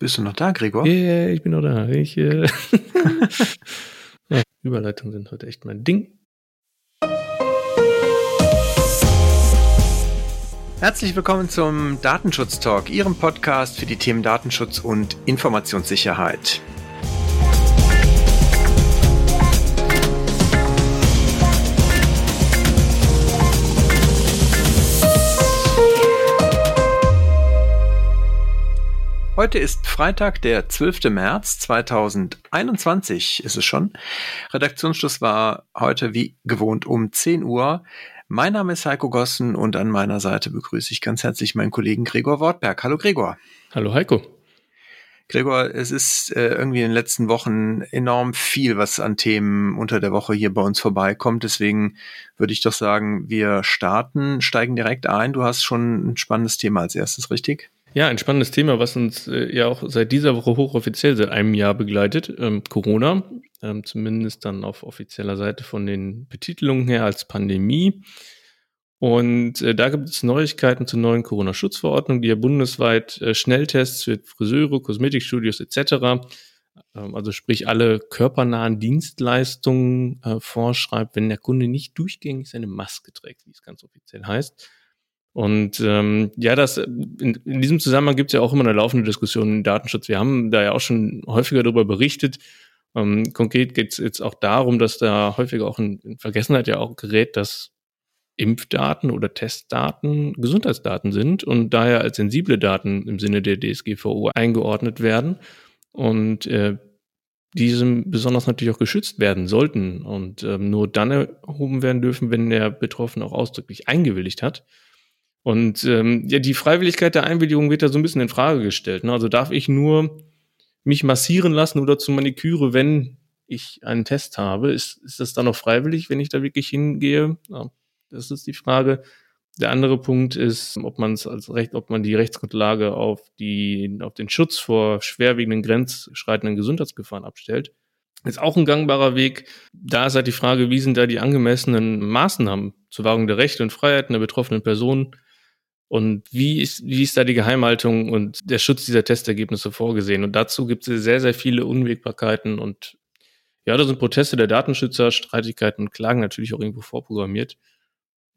Bist du noch da, Gregor? Ja, yeah, ich bin noch da. Ich, äh ja, Überleitungen sind heute echt mein Ding. Herzlich willkommen zum Datenschutz Talk, Ihrem Podcast für die Themen Datenschutz und Informationssicherheit. Heute ist Freitag, der 12. März 2021 ist es schon. Redaktionsschluss war heute wie gewohnt um 10 Uhr. Mein Name ist Heiko Gossen und an meiner Seite begrüße ich ganz herzlich meinen Kollegen Gregor Wortberg. Hallo Gregor. Hallo Heiko. Gregor, es ist äh, irgendwie in den letzten Wochen enorm viel, was an Themen unter der Woche hier bei uns vorbeikommt. Deswegen würde ich doch sagen, wir starten, steigen direkt ein. Du hast schon ein spannendes Thema als erstes, richtig? Ja, ein spannendes Thema, was uns äh, ja auch seit dieser Woche hochoffiziell seit einem Jahr begleitet. Ähm, Corona, ähm, zumindest dann auf offizieller Seite von den Betitelungen her als Pandemie. Und äh, da gibt es Neuigkeiten zur neuen Corona-Schutzverordnung, die ja bundesweit äh, Schnelltests für Friseure, Kosmetikstudios etc., ähm, also sprich alle körpernahen Dienstleistungen äh, vorschreibt, wenn der Kunde nicht durchgängig seine Maske trägt, wie es ganz offiziell heißt. Und ähm, ja, das in, in diesem Zusammenhang gibt es ja auch immer eine laufende Diskussion im Datenschutz. Wir haben da ja auch schon häufiger darüber berichtet. Ähm, konkret geht es jetzt auch darum, dass da häufiger auch in, in Vergessenheit ja auch gerät, dass Impfdaten oder Testdaten Gesundheitsdaten sind und daher als sensible Daten im Sinne der DSGVO eingeordnet werden und äh, diesem besonders natürlich auch geschützt werden sollten und ähm, nur dann erhoben werden dürfen, wenn der Betroffene auch ausdrücklich eingewilligt hat. Und ähm, ja, die Freiwilligkeit der Einwilligung wird da so ein bisschen in Frage gestellt. Ne? Also darf ich nur mich massieren lassen oder zur Maniküre, wenn ich einen Test habe? Ist, ist das dann noch freiwillig, wenn ich da wirklich hingehe? Ja, das ist die Frage. Der andere Punkt ist, ob man es als Recht, ob man die Rechtsgrundlage auf die, auf den Schutz vor schwerwiegenden grenzschreitenden Gesundheitsgefahren abstellt. Ist auch ein gangbarer Weg. Da ist halt die Frage, wie sind da die angemessenen Maßnahmen zur Wahrung der Rechte und Freiheiten der betroffenen Personen und wie ist, wie ist da die Geheimhaltung und der Schutz dieser Testergebnisse vorgesehen? Und dazu gibt es sehr, sehr viele Unwägbarkeiten und ja, da sind Proteste der Datenschützer, Streitigkeiten und Klagen natürlich auch irgendwo vorprogrammiert.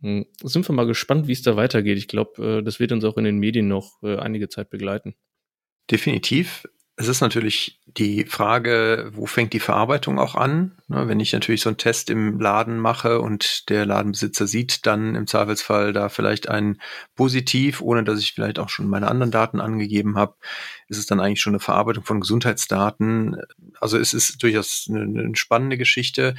Hm, sind wir mal gespannt, wie es da weitergeht. Ich glaube, äh, das wird uns auch in den Medien noch äh, einige Zeit begleiten. Definitiv. Es ist natürlich die Frage, wo fängt die Verarbeitung auch an? Ne, wenn ich natürlich so einen Test im Laden mache und der Ladenbesitzer sieht dann im Zweifelsfall da vielleicht ein Positiv, ohne dass ich vielleicht auch schon meine anderen Daten angegeben habe, ist es dann eigentlich schon eine Verarbeitung von Gesundheitsdaten. Also es ist durchaus eine, eine spannende Geschichte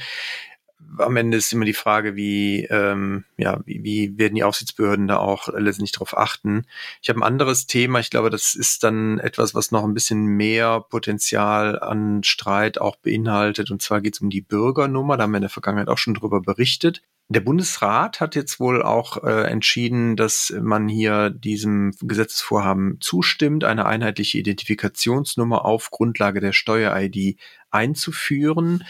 am Ende ist immer die Frage, wie, ähm, ja, wie, wie werden die Aufsichtsbehörden da auch letztendlich darauf achten. Ich habe ein anderes Thema. Ich glaube, das ist dann etwas, was noch ein bisschen mehr Potenzial an Streit auch beinhaltet. Und zwar geht es um die Bürgernummer. Da haben wir in der Vergangenheit auch schon drüber berichtet. Der Bundesrat hat jetzt wohl auch äh, entschieden, dass man hier diesem Gesetzesvorhaben zustimmt, eine einheitliche Identifikationsnummer auf Grundlage der Steuer-ID einzuführen.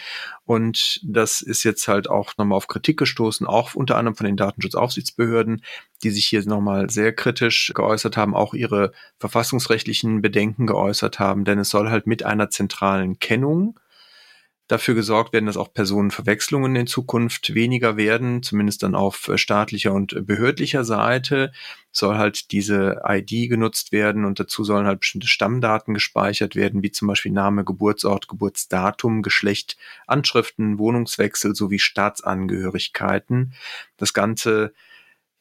Und das ist jetzt halt auch nochmal auf Kritik gestoßen, auch unter anderem von den Datenschutzaufsichtsbehörden, die sich hier nochmal sehr kritisch geäußert haben, auch ihre verfassungsrechtlichen Bedenken geäußert haben, denn es soll halt mit einer zentralen Kennung dafür gesorgt werden, dass auch Personenverwechslungen in Zukunft weniger werden, zumindest dann auf äh, staatlicher und behördlicher Seite soll halt diese ID genutzt werden und dazu sollen halt bestimmte Stammdaten gespeichert werden, wie zum Beispiel Name, Geburtsort, Geburtsdatum, Geschlecht, Anschriften, Wohnungswechsel sowie Staatsangehörigkeiten. Das Ganze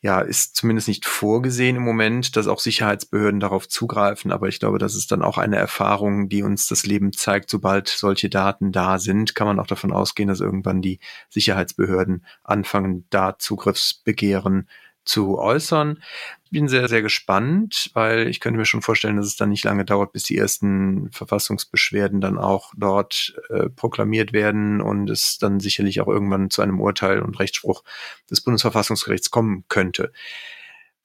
ja, ist zumindest nicht vorgesehen im Moment, dass auch Sicherheitsbehörden darauf zugreifen. Aber ich glaube, das ist dann auch eine Erfahrung, die uns das Leben zeigt. Sobald solche Daten da sind, kann man auch davon ausgehen, dass irgendwann die Sicherheitsbehörden anfangen, da Zugriffsbegehren zu äußern. Bin sehr, sehr gespannt, weil ich könnte mir schon vorstellen, dass es dann nicht lange dauert, bis die ersten Verfassungsbeschwerden dann auch dort äh, proklamiert werden und es dann sicherlich auch irgendwann zu einem Urteil und Rechtsspruch des Bundesverfassungsgerichts kommen könnte.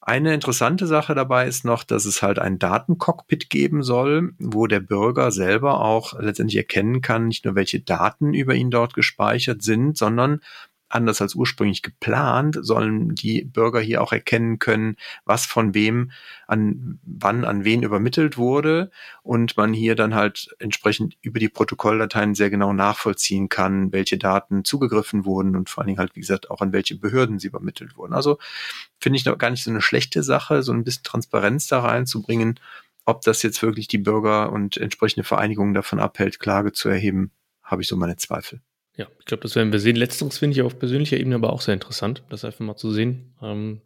Eine interessante Sache dabei ist noch, dass es halt ein Datencockpit geben soll, wo der Bürger selber auch letztendlich erkennen kann, nicht nur welche Daten über ihn dort gespeichert sind, sondern anders als ursprünglich geplant, sollen die Bürger hier auch erkennen können, was von wem an wann an wen übermittelt wurde und man hier dann halt entsprechend über die Protokolldateien sehr genau nachvollziehen kann, welche Daten zugegriffen wurden und vor allen Dingen halt, wie gesagt, auch an welche Behörden sie übermittelt wurden. Also finde ich noch gar nicht so eine schlechte Sache, so ein bisschen Transparenz da reinzubringen. Ob das jetzt wirklich die Bürger und entsprechende Vereinigungen davon abhält, Klage zu erheben, habe ich so meine Zweifel. Ja, ich glaube, das werden wir sehen. Letzteres finde ich auf persönlicher Ebene aber auch sehr interessant, das einfach mal zu sehen, ähm,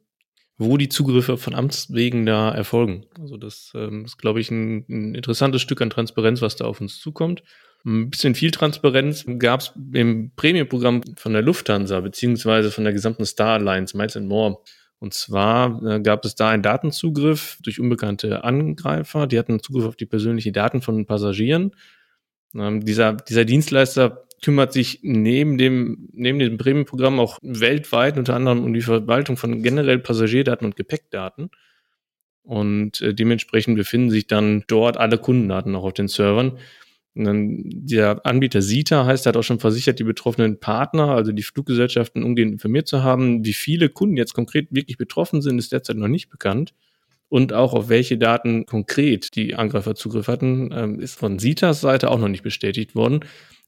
wo die Zugriffe von Amts wegen da erfolgen. Also das ähm, ist, glaube ich, ein, ein, interessantes Stück an Transparenz, was da auf uns zukommt. Ein bisschen viel Transparenz gab es im Premium-Programm von der Lufthansa beziehungsweise von der gesamten Star Alliance, Miles and More. Und zwar äh, gab es da einen Datenzugriff durch unbekannte Angreifer. Die hatten Zugriff auf die persönlichen Daten von Passagieren. Ähm, dieser, dieser Dienstleister kümmert sich neben dem, neben dem Premium-Programm auch weltweit unter anderem um die Verwaltung von generell Passagierdaten und Gepäckdaten. Und äh, dementsprechend befinden sich dann dort alle Kundendaten auch auf den Servern. Und dann der Anbieter SITA heißt, hat auch schon versichert, die betroffenen Partner, also die Fluggesellschaften, umgehend informiert zu haben. Wie viele Kunden jetzt konkret wirklich betroffen sind, ist derzeit noch nicht bekannt. Und auch auf welche Daten konkret die Angreifer Zugriff hatten, ähm, ist von SITAs Seite auch noch nicht bestätigt worden.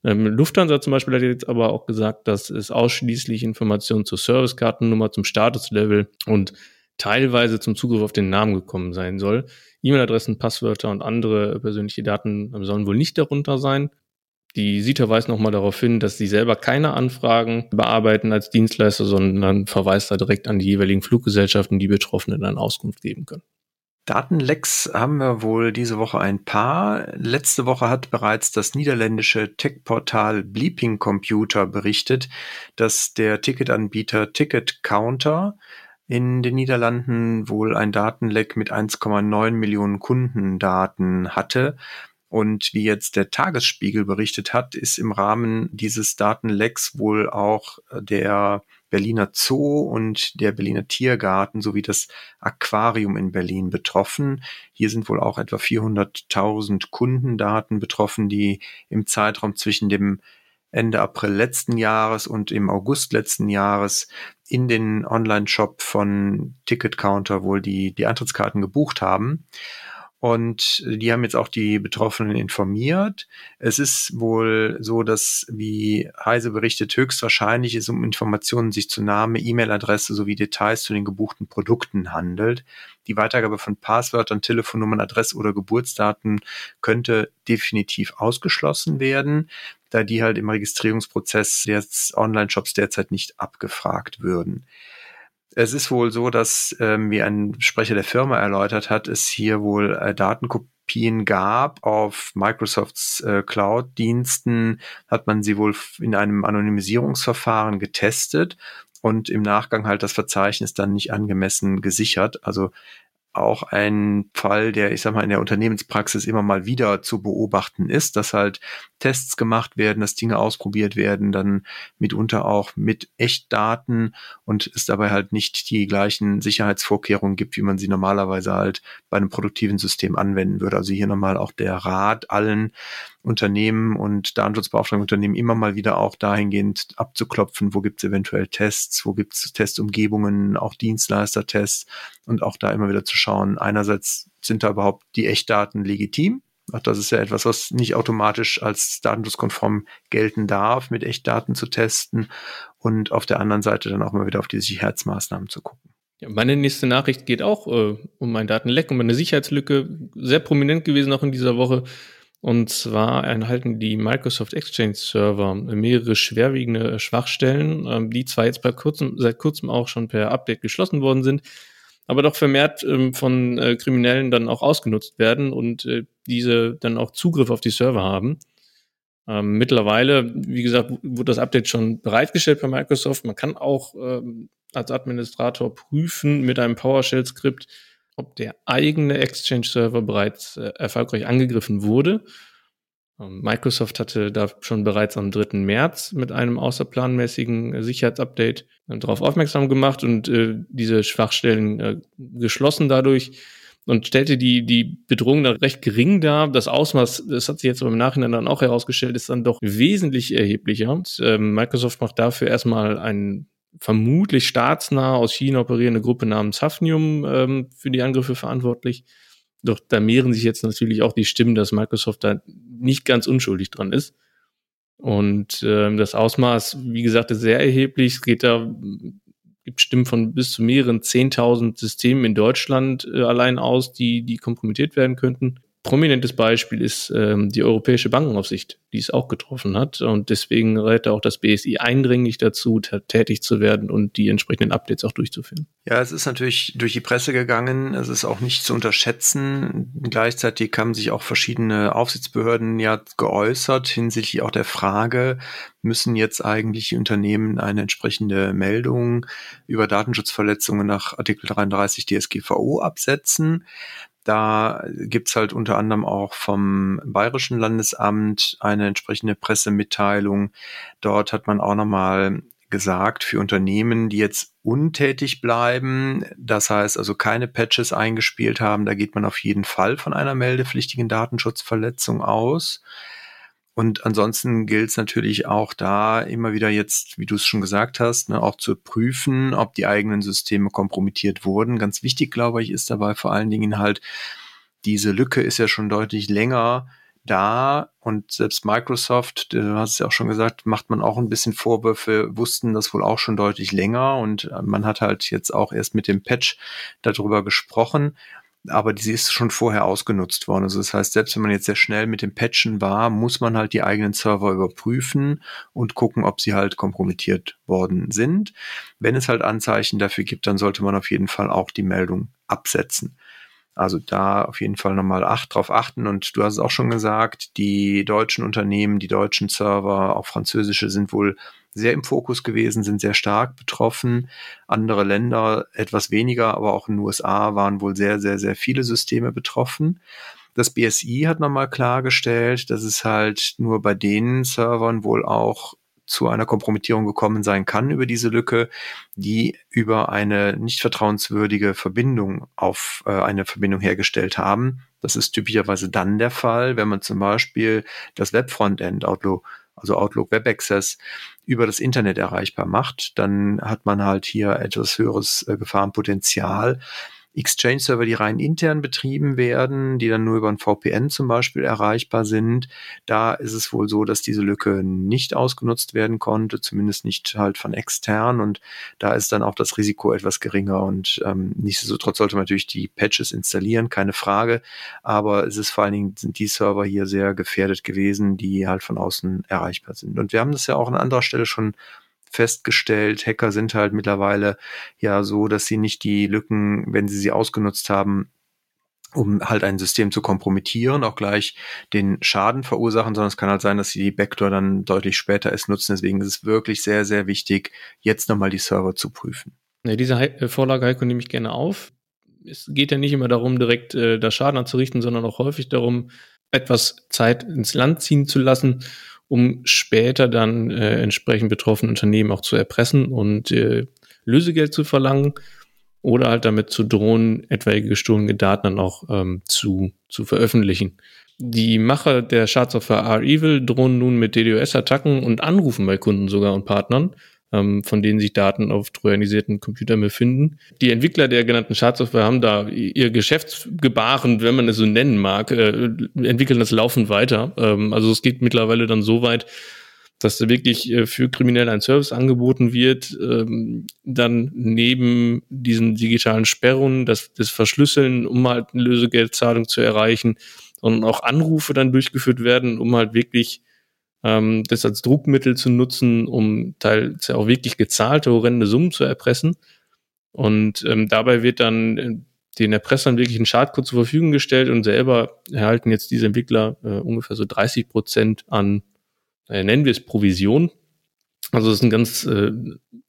Ähm, Lufthansa zum Beispiel hat jetzt aber auch gesagt, dass es ausschließlich Informationen zur Servicekartennummer, zum Statuslevel und teilweise zum Zugriff auf den Namen gekommen sein soll. E-Mail-Adressen, Passwörter und andere persönliche Daten sollen wohl nicht darunter sein. Die SITA weist nochmal darauf hin, dass sie selber keine Anfragen bearbeiten als Dienstleister, sondern verweist da direkt an die jeweiligen Fluggesellschaften, die Betroffenen dann Auskunft geben können. Datenlecks haben wir wohl diese Woche ein paar. Letzte Woche hat bereits das niederländische Tech-Portal Bleeping Computer berichtet, dass der Ticketanbieter Ticket Counter in den Niederlanden wohl ein Datenleck mit 1,9 Millionen Kundendaten hatte. Und wie jetzt der Tagesspiegel berichtet hat, ist im Rahmen dieses Datenlecks wohl auch der Berliner Zoo und der Berliner Tiergarten sowie das Aquarium in Berlin betroffen. Hier sind wohl auch etwa 400.000 Kundendaten betroffen, die im Zeitraum zwischen dem Ende April letzten Jahres und im August letzten Jahres in den Online-Shop von Ticket Counter wohl die, die Eintrittskarten gebucht haben. Und die haben jetzt auch die Betroffenen informiert. Es ist wohl so, dass, wie Heise berichtet, höchstwahrscheinlich es um Informationen sich zu Name, E-Mail-Adresse sowie Details zu den gebuchten Produkten handelt. Die Weitergabe von Passwörtern, Telefonnummern, Adresse oder Geburtsdaten könnte definitiv ausgeschlossen werden, da die halt im Registrierungsprozess des Online-Shops derzeit nicht abgefragt würden. Es ist wohl so, dass, ähm, wie ein Sprecher der Firma erläutert hat, es hier wohl äh, Datenkopien gab auf Microsofts äh, Cloud-Diensten, hat man sie wohl in einem Anonymisierungsverfahren getestet und im Nachgang halt das Verzeichnis dann nicht angemessen gesichert. Also auch ein Fall, der, ich sag mal, in der Unternehmenspraxis immer mal wieder zu beobachten ist, dass halt Tests gemacht werden, dass Dinge ausprobiert werden, dann mitunter auch mit Echtdaten und es dabei halt nicht die gleichen Sicherheitsvorkehrungen gibt, wie man sie normalerweise halt bei einem produktiven System anwenden würde. Also hier nochmal auch der Rat allen, Unternehmen und Datenschutzbeauftragten Unternehmen immer mal wieder auch dahingehend abzuklopfen, wo gibt es eventuell Tests, wo gibt es Testumgebungen, auch Dienstleistertests und auch da immer wieder zu schauen, einerseits sind da überhaupt die Echtdaten legitim, auch das ist ja etwas, was nicht automatisch als datenschutzkonform gelten darf, mit Echtdaten zu testen und auf der anderen Seite dann auch mal wieder auf die Sicherheitsmaßnahmen zu gucken. Ja, meine nächste Nachricht geht auch äh, um ein Datenleck, um eine Sicherheitslücke, sehr prominent gewesen auch in dieser Woche. Und zwar enthalten die Microsoft Exchange Server mehrere schwerwiegende Schwachstellen, ähm, die zwar jetzt kurzem, seit kurzem auch schon per Update geschlossen worden sind, aber doch vermehrt ähm, von äh, Kriminellen dann auch ausgenutzt werden und äh, diese dann auch Zugriff auf die Server haben. Ähm, mittlerweile, wie gesagt, wurde das Update schon bereitgestellt bei Microsoft. Man kann auch als Administrator prüfen mit einem PowerShell-Skript, ob der eigene Exchange-Server bereits äh, erfolgreich angegriffen wurde. Ähm, Microsoft hatte da schon bereits am 3. März mit einem außerplanmäßigen äh, Sicherheitsupdate äh, darauf aufmerksam gemacht und äh, diese Schwachstellen äh, geschlossen dadurch. und stellte die, die Bedrohung dann recht gering dar. Das Ausmaß, das hat sich jetzt im Nachhinein dann auch herausgestellt, ist dann doch wesentlich erheblicher. Und, ähm, Microsoft macht dafür erstmal einen vermutlich staatsnah aus China operierende Gruppe namens Hafnium ähm, für die Angriffe verantwortlich. Doch da mehren sich jetzt natürlich auch die Stimmen, dass Microsoft da nicht ganz unschuldig dran ist. Und ähm, das Ausmaß, wie gesagt, ist sehr erheblich. Es geht da gibt Stimmen von bis zu mehreren 10.000 Systemen in Deutschland äh, allein aus, die, die kompromittiert werden könnten. Prominentes Beispiel ist ähm, die Europäische Bankenaufsicht, die es auch getroffen hat. Und deswegen rät auch das BSI eindringlich dazu, tätig zu werden und die entsprechenden Updates auch durchzuführen. Ja, es ist natürlich durch die Presse gegangen. Es ist auch nicht zu unterschätzen. Gleichzeitig haben sich auch verschiedene Aufsichtsbehörden ja geäußert hinsichtlich auch der Frage, müssen jetzt eigentlich die Unternehmen eine entsprechende Meldung über Datenschutzverletzungen nach Artikel 33 DSGVO absetzen. Da gibt's halt unter anderem auch vom Bayerischen Landesamt eine entsprechende Pressemitteilung. Dort hat man auch nochmal gesagt, für Unternehmen, die jetzt untätig bleiben, das heißt also keine Patches eingespielt haben, da geht man auf jeden Fall von einer meldepflichtigen Datenschutzverletzung aus. Und ansonsten gilt es natürlich auch da immer wieder jetzt, wie du es schon gesagt hast, ne, auch zu prüfen, ob die eigenen Systeme kompromittiert wurden. Ganz wichtig, glaube ich, ist dabei vor allen Dingen halt, diese Lücke ist ja schon deutlich länger da. Und selbst Microsoft, du hast es ja auch schon gesagt, macht man auch ein bisschen Vorwürfe, wussten das wohl auch schon deutlich länger. Und man hat halt jetzt auch erst mit dem Patch darüber gesprochen aber die ist schon vorher ausgenutzt worden. Also das heißt, selbst wenn man jetzt sehr schnell mit dem Patchen war, muss man halt die eigenen Server überprüfen und gucken, ob sie halt kompromittiert worden sind. Wenn es halt Anzeichen dafür gibt, dann sollte man auf jeden Fall auch die Meldung absetzen. Also da auf jeden Fall nochmal acht drauf achten. Und du hast es auch schon gesagt, die deutschen Unternehmen, die deutschen Server, auch französische sind wohl sehr im Fokus gewesen, sind sehr stark betroffen. Andere Länder etwas weniger, aber auch in den USA waren wohl sehr, sehr, sehr viele Systeme betroffen. Das BSI hat nochmal klargestellt, dass es halt nur bei den Servern wohl auch zu einer Kompromittierung gekommen sein kann über diese Lücke, die über eine nicht vertrauenswürdige Verbindung auf äh, eine Verbindung hergestellt haben. Das ist typischerweise dann der Fall, wenn man zum Beispiel das Webfrontend Outlook also Outlook Web Access, über das Internet erreichbar macht, dann hat man halt hier etwas höheres äh, Gefahrenpotenzial. Exchange-Server, die rein intern betrieben werden, die dann nur über ein VPN zum Beispiel erreichbar sind. Da ist es wohl so, dass diese Lücke nicht ausgenutzt werden konnte, zumindest nicht halt von extern. Und da ist dann auch das Risiko etwas geringer. Und ähm, nichtsdestotrotz sollte man natürlich die Patches installieren, keine Frage. Aber es ist vor allen Dingen, sind die Server hier sehr gefährdet gewesen, die halt von außen erreichbar sind. Und wir haben das ja auch an anderer Stelle schon festgestellt, Hacker sind halt mittlerweile ja so, dass sie nicht die Lücken, wenn sie sie ausgenutzt haben, um halt ein System zu kompromittieren, auch gleich den Schaden verursachen, sondern es kann halt sein, dass sie die Backdoor dann deutlich später erst nutzen. Deswegen ist es wirklich sehr, sehr wichtig, jetzt nochmal die Server zu prüfen. Ja, diese äh, Vorlage Heiko nehme ich gerne auf. Es geht ja nicht immer darum, direkt äh, da Schaden anzurichten, sondern auch häufig darum, etwas Zeit ins Land ziehen zu lassen um später dann äh, entsprechend betroffene Unternehmen auch zu erpressen und äh, Lösegeld zu verlangen oder halt damit zu drohen, etwaige gestohlene Daten dann auch ähm, zu, zu veröffentlichen. Die Macher der Schadsoftware R-Evil drohen nun mit DDoS-Attacken und Anrufen bei Kunden sogar und Partnern, ähm, von denen sich Daten auf trojanisierten Computern befinden. Die Entwickler der genannten Schadsoftware haben da ihr Geschäftsgebaren, wenn man es so nennen mag, äh, entwickeln das laufend weiter. Ähm, also es geht mittlerweile dann so weit, dass da wirklich äh, für Kriminelle ein Service angeboten wird, ähm, dann neben diesen digitalen Sperrungen, das, das Verschlüsseln, um halt eine Lösegeldzahlung zu erreichen, sondern auch Anrufe dann durchgeführt werden, um halt wirklich ähm, das als Druckmittel zu nutzen, um teils auch wirklich gezahlte horrende Summen zu erpressen. Und ähm, dabei wird dann äh, den Erpressern wirklich ein Schadcode zur Verfügung gestellt und selber erhalten jetzt diese Entwickler äh, ungefähr so 30 Prozent an, äh, nennen wir es Provision. Also das sind ganz äh,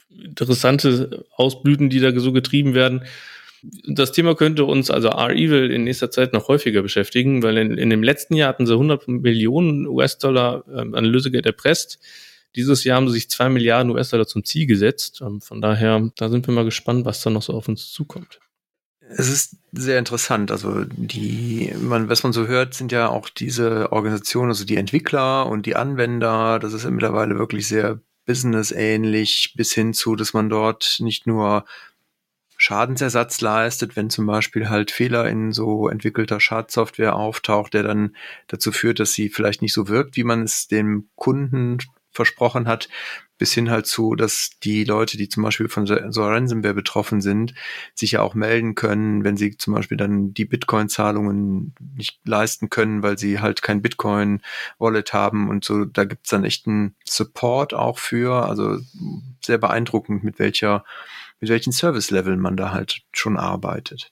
interessante Ausblüten, die da so getrieben werden das Thema könnte uns, also R-Evil, in nächster Zeit noch häufiger beschäftigen, weil in, in dem letzten Jahr hatten sie 100 Millionen US-Dollar ähm, an Lösegeld erpresst. Dieses Jahr haben sie sich zwei Milliarden US-Dollar zum Ziel gesetzt. Ähm, von daher, da sind wir mal gespannt, was da noch so auf uns zukommt. Es ist sehr interessant. Also die, man, was man so hört, sind ja auch diese Organisationen, also die Entwickler und die Anwender. Das ist ja mittlerweile wirklich sehr businessähnlich bis hin zu, dass man dort nicht nur Schadensersatz leistet, wenn zum Beispiel halt Fehler in so entwickelter Schadsoftware auftaucht, der dann dazu führt, dass sie vielleicht nicht so wirkt, wie man es dem Kunden versprochen hat, bis hin halt zu, dass die Leute, die zum Beispiel von so Ransomware betroffen sind, sich ja auch melden können, wenn sie zum Beispiel dann die Bitcoin-Zahlungen nicht leisten können, weil sie halt kein Bitcoin-Wallet haben und so. Da gibt's dann echt einen Support auch für. Also sehr beeindruckend, mit welcher, mit welchen Service-Level man da halt schon arbeitet.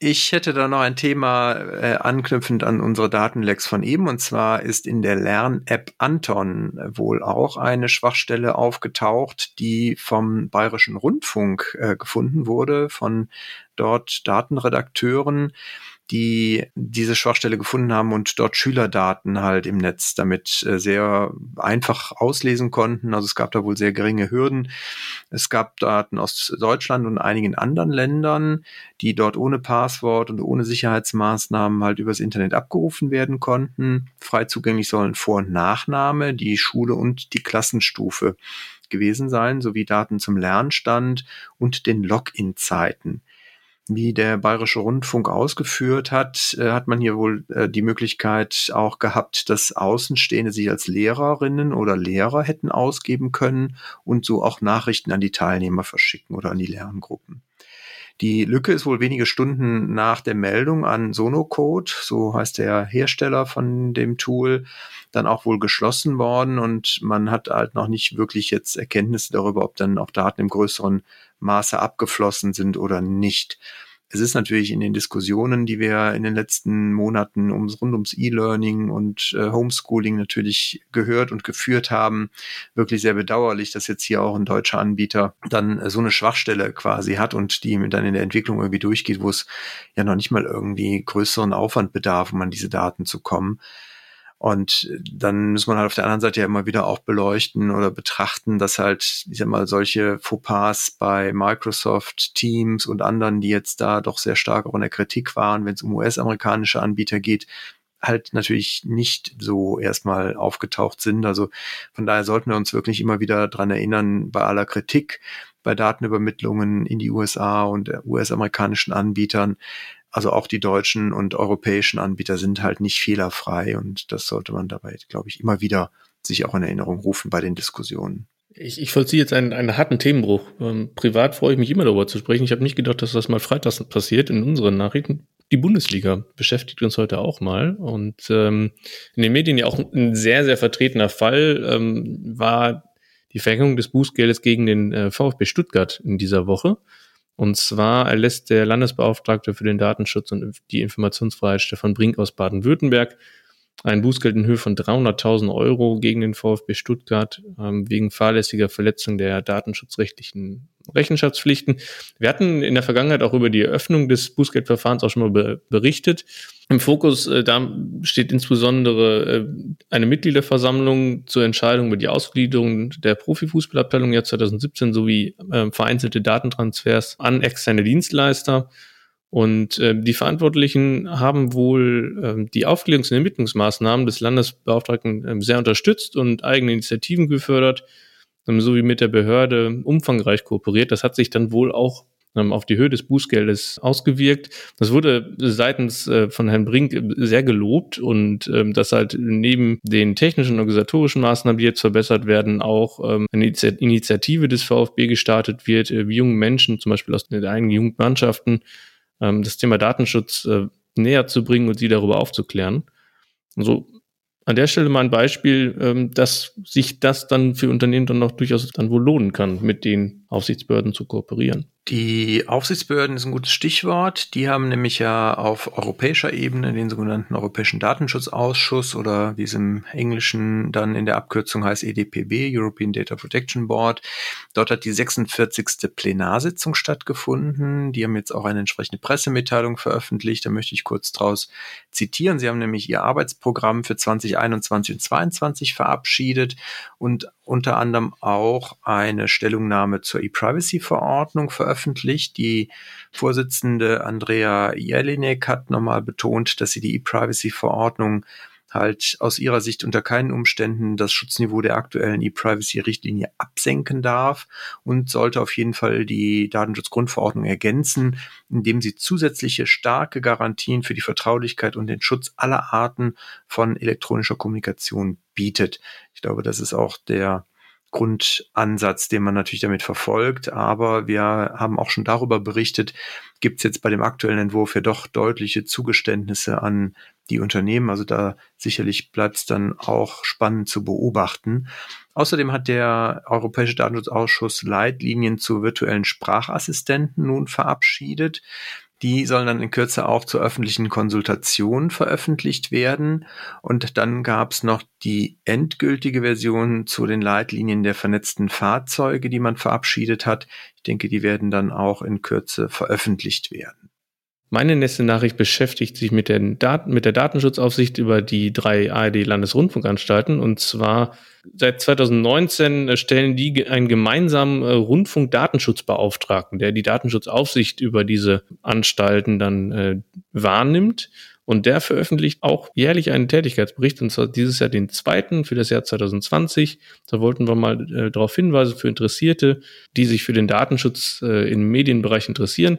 Ich hätte da noch ein Thema äh, anknüpfend an unsere Datenlecks von eben. Und zwar ist in der Lern-App Anton wohl auch eine Schwachstelle aufgetaucht, die vom Bayerischen Rundfunk äh, gefunden wurde, von dort Datenredakteuren die diese Schwachstelle gefunden haben und dort Schülerdaten halt im Netz damit äh, sehr einfach auslesen konnten. Also es gab da wohl sehr geringe Hürden. Es gab Daten aus Deutschland und einigen anderen Ländern, die dort ohne Passwort und ohne Sicherheitsmaßnahmen halt übers Internet abgerufen werden konnten. Frei zugänglich sollen Vor- und Nachname, die Schule und die Klassenstufe gewesen sein, sowie Daten zum Lernstand und den Login-Zeiten wie der Bayerische Rundfunk ausgeführt hat, äh, hat man hier wohl äh, die Möglichkeit auch gehabt, dass Außenstehende sich als Lehrerinnen oder Lehrer hätten ausgeben können und so auch Nachrichten an die Teilnehmer verschicken oder an die Lerngruppen. Die Lücke ist wohl wenige Stunden nach der Meldung an Sonocode, so heißt der Hersteller von dem Tool, dann auch wohl geschlossen worden und man hat halt noch nicht wirklich jetzt Erkenntnisse darüber, ob dann auch Daten im größeren Maße abgeflossen sind oder nicht. Es ist natürlich in den Diskussionen, die wir in den letzten Monaten ums, rund ums E-Learning und äh, Homeschooling natürlich gehört und geführt haben, wirklich sehr bedauerlich, dass jetzt hier auch ein deutscher Anbieter dann äh, so eine Schwachstelle quasi hat und die dann in der Entwicklung irgendwie durchgeht, wo es ja noch nicht mal irgendwie größeren Aufwand bedarf, um an diese Daten zu kommen. Und dann muss man halt auf der anderen Seite ja immer wieder auch beleuchten oder betrachten, dass halt, ich sag mal, solche Fauxpas bei Microsoft, Teams und anderen, die jetzt da doch sehr stark auch in der Kritik waren, wenn es um US-amerikanische Anbieter geht, halt natürlich nicht so erstmal aufgetaucht sind. Also von daher sollten wir uns wirklich immer wieder dran erinnern, bei aller Kritik, bei Datenübermittlungen in die USA und US-amerikanischen Anbietern, also auch die deutschen und europäischen Anbieter sind halt nicht fehlerfrei und das sollte man dabei, glaube ich, immer wieder sich auch in Erinnerung rufen bei den Diskussionen. Ich, ich vollziehe jetzt einen, einen harten Themenbruch. Ähm, privat freue ich mich immer darüber zu sprechen. Ich habe nicht gedacht, dass das mal freitags passiert in unseren Nachrichten. Die Bundesliga beschäftigt uns heute auch mal. Und ähm, in den Medien ja auch ein sehr, sehr vertretener Fall ähm, war die Verhängung des Bußgeldes gegen den äh, VfB Stuttgart in dieser Woche. Und zwar erlässt der Landesbeauftragte für den Datenschutz und die Informationsfreiheit Stefan Brink aus Baden-Württemberg ein Bußgeld in Höhe von 300.000 Euro gegen den VfB Stuttgart ähm, wegen fahrlässiger Verletzung der datenschutzrechtlichen Rechenschaftspflichten. Wir hatten in der Vergangenheit auch über die Eröffnung des Bußgeldverfahrens auch schon mal be berichtet. Im Fokus äh, da steht insbesondere äh, eine Mitgliederversammlung zur Entscheidung über die Ausgliederung der Profifußballabteilung Jahr 2017 sowie äh, vereinzelte Datentransfers an externe Dienstleister. Und äh, die Verantwortlichen haben wohl äh, die Aufklärungs- und Ermittlungsmaßnahmen des Landesbeauftragten äh, sehr unterstützt und eigene Initiativen gefördert, ähm, sowie mit der Behörde umfangreich kooperiert. Das hat sich dann wohl auch ähm, auf die Höhe des Bußgeldes ausgewirkt. Das wurde seitens äh, von Herrn Brink sehr gelobt und ähm, dass halt neben den technischen und organisatorischen Maßnahmen, die jetzt verbessert werden, auch ähm, eine Initiative des VfB gestartet wird, äh, wie junge Menschen, zum Beispiel aus den eigenen Jugendmannschaften, ähm, das Thema Datenschutz äh, näher zu bringen und sie darüber aufzuklären. Also an der Stelle mal ein Beispiel, ähm, dass sich das dann für Unternehmen dann auch durchaus dann wohl lohnen kann, mit den Aufsichtsbehörden zu kooperieren. Die Aufsichtsbehörden ist ein gutes Stichwort. Die haben nämlich ja auf europäischer Ebene den sogenannten Europäischen Datenschutzausschuss oder wie es im Englischen dann in der Abkürzung heißt EDPB, European Data Protection Board. Dort hat die 46. Plenarsitzung stattgefunden. Die haben jetzt auch eine entsprechende Pressemitteilung veröffentlicht. Da möchte ich kurz draus zitieren. Sie haben nämlich ihr Arbeitsprogramm für 2021 und 2022 verabschiedet und unter anderem auch eine Stellungnahme zur E-Privacy-Verordnung veröffentlicht. Die Vorsitzende Andrea Jelinek hat nochmal betont, dass sie die E-Privacy-Verordnung halt aus ihrer Sicht unter keinen Umständen das Schutzniveau der aktuellen E-Privacy-Richtlinie absenken darf und sollte auf jeden Fall die Datenschutzgrundverordnung ergänzen, indem sie zusätzliche starke Garantien für die Vertraulichkeit und den Schutz aller Arten von elektronischer Kommunikation bietet. Ich glaube, das ist auch der Grundansatz, den man natürlich damit verfolgt. Aber wir haben auch schon darüber berichtet, gibt es jetzt bei dem aktuellen Entwurf ja doch deutliche Zugeständnisse an die Unternehmen. Also da sicherlich bleibt es dann auch spannend zu beobachten. Außerdem hat der Europäische Datenschutzausschuss Leitlinien zu virtuellen Sprachassistenten nun verabschiedet. Die sollen dann in Kürze auch zur öffentlichen Konsultation veröffentlicht werden. Und dann gab es noch die endgültige Version zu den Leitlinien der vernetzten Fahrzeuge, die man verabschiedet hat. Ich denke, die werden dann auch in Kürze veröffentlicht werden. Meine nächste Nachricht beschäftigt sich mit, Daten, mit der Datenschutzaufsicht über die drei ARD-Landesrundfunkanstalten. Und zwar seit 2019 stellen die einen gemeinsamen äh, Rundfunkdatenschutzbeauftragten, der die Datenschutzaufsicht über diese Anstalten dann äh, wahrnimmt. Und der veröffentlicht auch jährlich einen Tätigkeitsbericht, und zwar dieses Jahr den zweiten für das Jahr 2020. Da wollten wir mal äh, darauf hinweisen für Interessierte, die sich für den Datenschutz äh, im Medienbereich interessieren.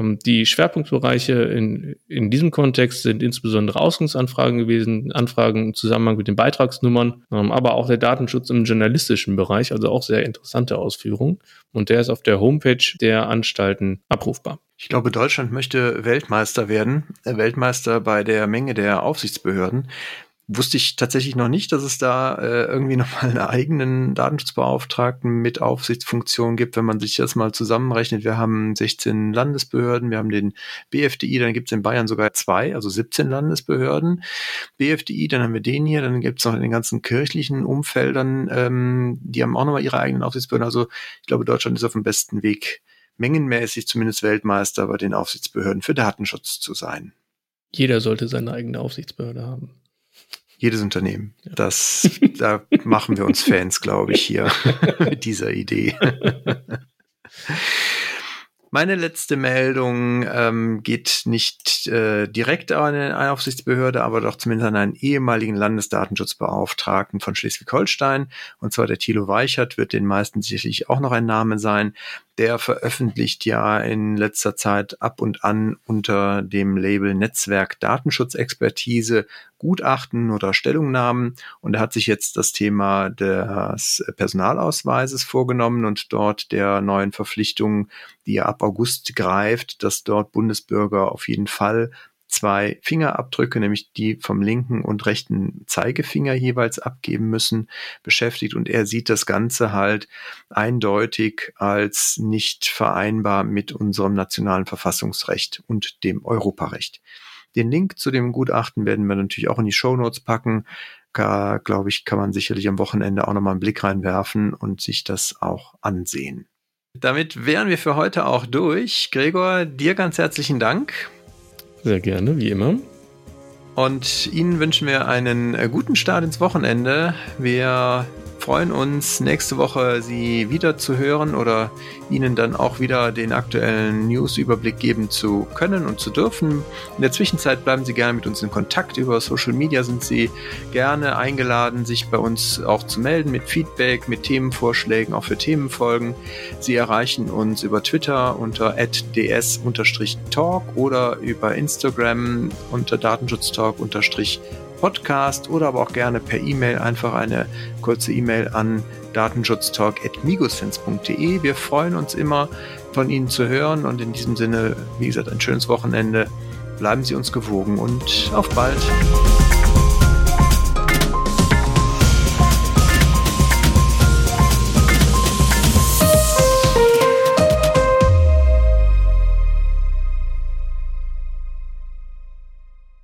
Ähm, die Schwerpunktbereiche in, in diesem Kontext sind insbesondere Ausgangsanfragen gewesen, Anfragen im Zusammenhang mit den Beitragsnummern, ähm, aber auch der Datenschutz im journalistischen Bereich, also auch sehr interessante Ausführungen. Und der ist auf der Homepage der Anstalten abrufbar. Ich glaube, Deutschland möchte Weltmeister werden, äh, Weltmeister bei der Menge der Aufsichtsbehörden wusste ich tatsächlich noch nicht, dass es da äh, irgendwie nochmal einen eigenen Datenschutzbeauftragten mit Aufsichtsfunktion gibt, wenn man sich das mal zusammenrechnet. Wir haben 16 Landesbehörden, wir haben den BFDI, dann gibt es in Bayern sogar zwei, also 17 Landesbehörden. BFDI, dann haben wir den hier, dann gibt es noch in den ganzen kirchlichen Umfeldern, ähm, die haben auch nochmal ihre eigenen Aufsichtsbehörden. Also ich glaube, Deutschland ist auf dem besten Weg, mengenmäßig zumindest Weltmeister bei den Aufsichtsbehörden für Datenschutz zu sein. Jeder sollte seine eigene Aufsichtsbehörde haben. Jedes Unternehmen. Das, da machen wir uns Fans, glaube ich, hier mit dieser Idee. Meine letzte Meldung ähm, geht nicht äh, direkt an eine Aufsichtsbehörde, aber doch zumindest an einen ehemaligen Landesdatenschutzbeauftragten von Schleswig-Holstein. Und zwar der Thilo Weichert wird den meisten sicherlich auch noch ein Name sein der veröffentlicht ja in letzter Zeit ab und an unter dem Label Netzwerk Datenschutzexpertise Gutachten oder Stellungnahmen und er hat sich jetzt das Thema des Personalausweises vorgenommen und dort der neuen Verpflichtung, die ab August greift, dass dort Bundesbürger auf jeden Fall zwei Fingerabdrücke, nämlich die vom linken und rechten Zeigefinger jeweils abgeben müssen, beschäftigt. Und er sieht das Ganze halt eindeutig als nicht vereinbar mit unserem nationalen Verfassungsrecht und dem Europarecht. Den Link zu dem Gutachten werden wir natürlich auch in die Show Notes packen. Da, glaube ich, kann man sicherlich am Wochenende auch nochmal einen Blick reinwerfen und sich das auch ansehen. Damit wären wir für heute auch durch. Gregor, dir ganz herzlichen Dank. Sehr gerne, wie immer. Und Ihnen wünschen wir einen äh, guten Start ins Wochenende. Wir freuen uns, nächste Woche Sie wieder zu hören oder Ihnen dann auch wieder den aktuellen News-Überblick geben zu können und zu dürfen. In der Zwischenzeit bleiben Sie gerne mit uns in Kontakt. Über Social Media sind Sie gerne eingeladen, sich bei uns auch zu melden mit Feedback, mit Themenvorschlägen, auch für Themenfolgen. Sie erreichen uns über Twitter unter ds-talk oder über Instagram unter datenschutztalk-talk Podcast oder aber auch gerne per E-Mail einfach eine kurze E-Mail an datenschutztalk.migosense.de. Wir freuen uns immer, von Ihnen zu hören und in diesem Sinne, wie gesagt, ein schönes Wochenende. Bleiben Sie uns gewogen und auf bald.